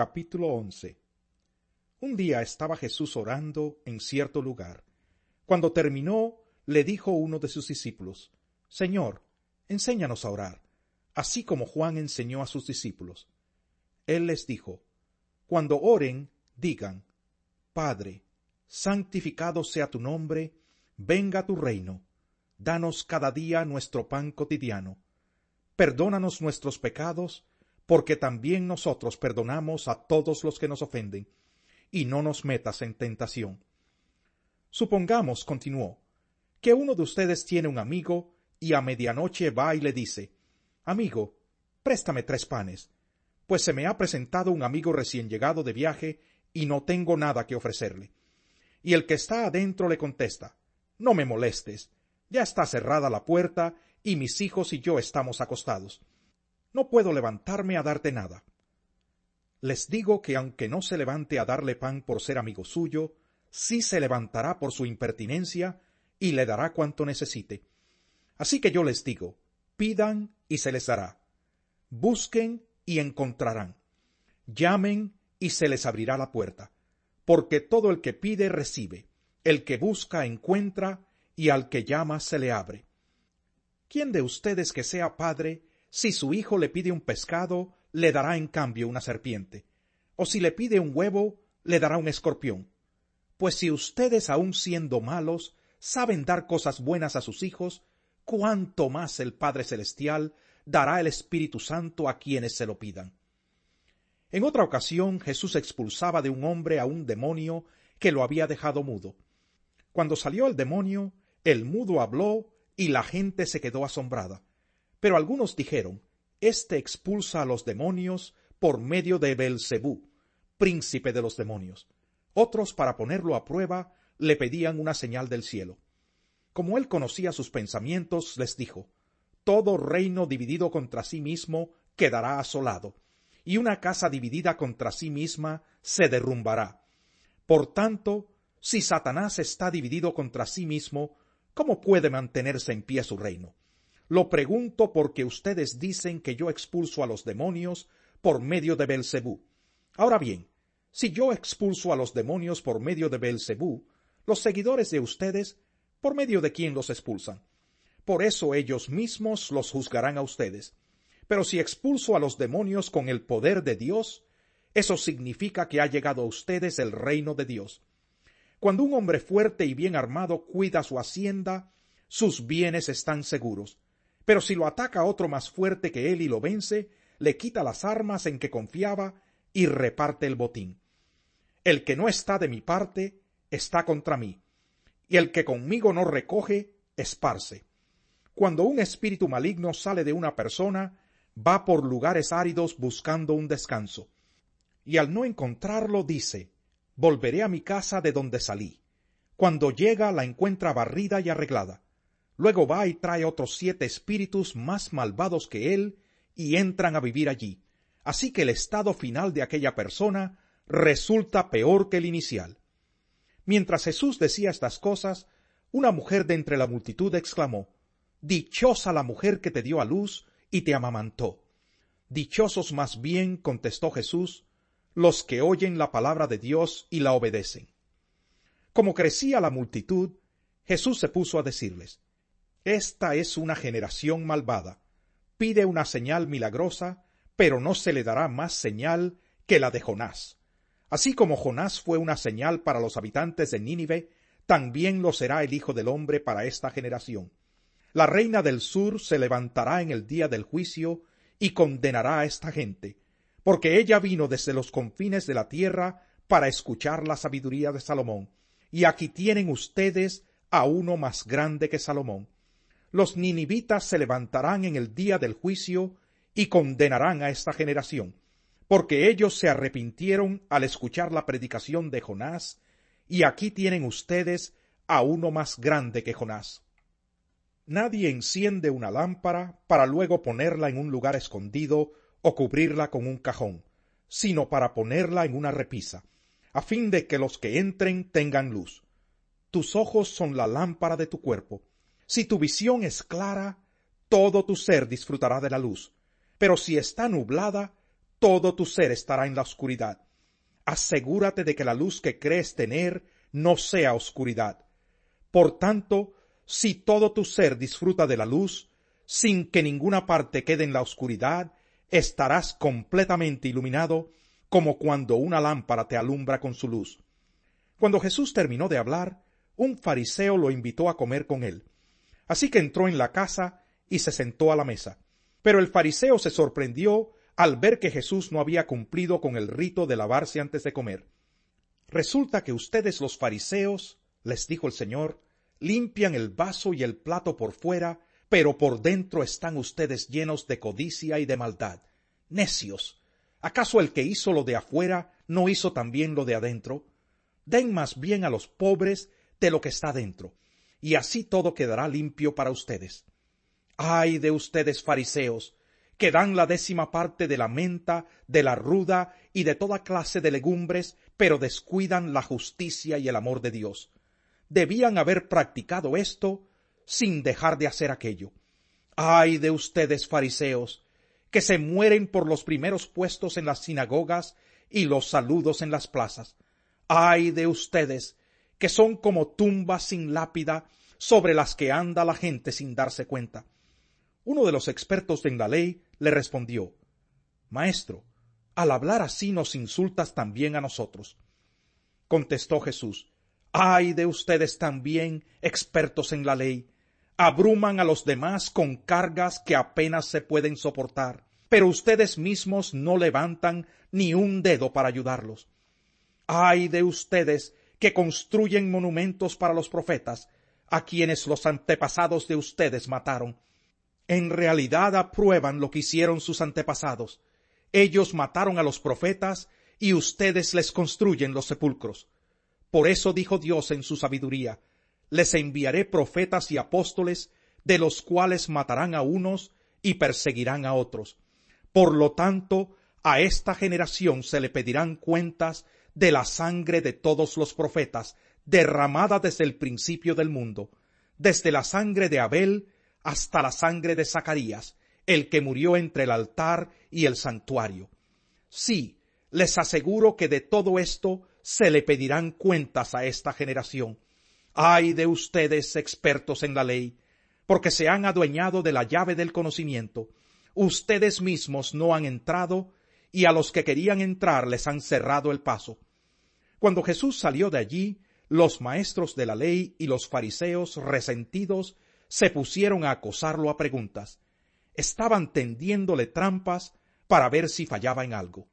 Capítulo 11 Un día estaba Jesús orando en cierto lugar. Cuando terminó, le dijo uno de sus discípulos, Señor, enséñanos a orar, así como Juan enseñó a sus discípulos. Él les dijo, Cuando oren, digan, Padre, santificado sea tu nombre, venga tu reino, danos cada día nuestro pan cotidiano, perdónanos nuestros pecados, porque también nosotros perdonamos a todos los que nos ofenden, y no nos metas en tentación. Supongamos, continuó, que uno de ustedes tiene un amigo y a medianoche va y le dice, Amigo, préstame tres panes, pues se me ha presentado un amigo recién llegado de viaje y no tengo nada que ofrecerle. Y el que está adentro le contesta, No me molestes, ya está cerrada la puerta y mis hijos y yo estamos acostados no puedo levantarme a darte nada. Les digo que aunque no se levante a darle pan por ser amigo suyo, sí se levantará por su impertinencia y le dará cuanto necesite. Así que yo les digo, pidan y se les dará. Busquen y encontrarán. Llamen y se les abrirá la puerta. Porque todo el que pide recibe, el que busca encuentra, y al que llama se le abre. ¿Quién de ustedes que sea padre si su hijo le pide un pescado, le dará en cambio una serpiente, o si le pide un huevo, le dará un escorpión. Pues si ustedes, aun siendo malos, saben dar cosas buenas a sus hijos, cuánto más el Padre Celestial dará el Espíritu Santo a quienes se lo pidan. En otra ocasión Jesús expulsaba de un hombre a un demonio que lo había dejado mudo. Cuando salió el demonio, el mudo habló y la gente se quedó asombrada. Pero algunos dijeron, Este expulsa a los demonios por medio de Belcebú, príncipe de los demonios. Otros, para ponerlo a prueba, le pedían una señal del cielo. Como él conocía sus pensamientos, les dijo, Todo reino dividido contra sí mismo quedará asolado, y una casa dividida contra sí misma se derrumbará. Por tanto, si Satanás está dividido contra sí mismo, ¿cómo puede mantenerse en pie su reino? Lo pregunto porque ustedes dicen que yo expulso a los demonios por medio de Belcebú. Ahora bien, si yo expulso a los demonios por medio de Belcebú, los seguidores de ustedes, ¿por medio de quién los expulsan? Por eso ellos mismos los juzgarán a ustedes. Pero si expulso a los demonios con el poder de Dios, eso significa que ha llegado a ustedes el reino de Dios. Cuando un hombre fuerte y bien armado cuida su hacienda, sus bienes están seguros. Pero si lo ataca otro más fuerte que él y lo vence, le quita las armas en que confiaba y reparte el botín. El que no está de mi parte está contra mí, y el que conmigo no recoge, esparce. Cuando un espíritu maligno sale de una persona, va por lugares áridos buscando un descanso, y al no encontrarlo dice, volveré a mi casa de donde salí. Cuando llega la encuentra barrida y arreglada. Luego va y trae otros siete espíritus más malvados que él y entran a vivir allí. Así que el estado final de aquella persona resulta peor que el inicial. Mientras Jesús decía estas cosas, una mujer de entre la multitud exclamó, Dichosa la mujer que te dio a luz y te amamantó. Dichosos más bien, contestó Jesús, los que oyen la palabra de Dios y la obedecen. Como crecía la multitud, Jesús se puso a decirles, esta es una generación malvada. Pide una señal milagrosa, pero no se le dará más señal que la de Jonás. Así como Jonás fue una señal para los habitantes de Nínive, también lo será el Hijo del Hombre para esta generación. La reina del sur se levantará en el día del juicio y condenará a esta gente, porque ella vino desde los confines de la tierra para escuchar la sabiduría de Salomón. Y aquí tienen ustedes a uno más grande que Salomón los ninivitas se levantarán en el día del juicio y condenarán a esta generación, porque ellos se arrepintieron al escuchar la predicación de Jonás, y aquí tienen ustedes a uno más grande que Jonás. Nadie enciende una lámpara para luego ponerla en un lugar escondido o cubrirla con un cajón, sino para ponerla en una repisa, a fin de que los que entren tengan luz. Tus ojos son la lámpara de tu cuerpo. Si tu visión es clara, todo tu ser disfrutará de la luz, pero si está nublada, todo tu ser estará en la oscuridad. Asegúrate de que la luz que crees tener no sea oscuridad. Por tanto, si todo tu ser disfruta de la luz, sin que ninguna parte quede en la oscuridad, estarás completamente iluminado como cuando una lámpara te alumbra con su luz. Cuando Jesús terminó de hablar, un fariseo lo invitó a comer con él. Así que entró en la casa y se sentó a la mesa. Pero el fariseo se sorprendió al ver que Jesús no había cumplido con el rito de lavarse antes de comer. Resulta que ustedes los fariseos, les dijo el Señor, limpian el vaso y el plato por fuera, pero por dentro están ustedes llenos de codicia y de maldad. Necios. ¿Acaso el que hizo lo de afuera no hizo también lo de adentro? Den más bien a los pobres de lo que está dentro, y así todo quedará limpio para ustedes. Ay de ustedes fariseos, que dan la décima parte de la menta, de la ruda y de toda clase de legumbres, pero descuidan la justicia y el amor de Dios. Debían haber practicado esto sin dejar de hacer aquello. Ay de ustedes fariseos, que se mueren por los primeros puestos en las sinagogas y los saludos en las plazas. Ay de ustedes, que son como tumbas sin lápida sobre las que anda la gente sin darse cuenta. Uno de los expertos en la ley le respondió Maestro, al hablar así nos insultas también a nosotros. Contestó Jesús Ay de ustedes también, expertos en la ley, abruman a los demás con cargas que apenas se pueden soportar, pero ustedes mismos no levantan ni un dedo para ayudarlos. Ay de ustedes que construyen monumentos para los profetas, a quienes los antepasados de ustedes mataron, en realidad aprueban lo que hicieron sus antepasados. Ellos mataron a los profetas y ustedes les construyen los sepulcros. Por eso dijo Dios en su sabiduría, les enviaré profetas y apóstoles, de los cuales matarán a unos y perseguirán a otros. Por lo tanto, a esta generación se le pedirán cuentas de la sangre de todos los profetas, derramada desde el principio del mundo, desde la sangre de Abel hasta la sangre de Zacarías, el que murió entre el altar y el santuario. Sí, les aseguro que de todo esto se le pedirán cuentas a esta generación. Ay de ustedes, expertos en la ley, porque se han adueñado de la llave del conocimiento. Ustedes mismos no han entrado y a los que querían entrar les han cerrado el paso. Cuando Jesús salió de allí, los maestros de la ley y los fariseos resentidos se pusieron a acosarlo a preguntas. Estaban tendiéndole trampas para ver si fallaba en algo.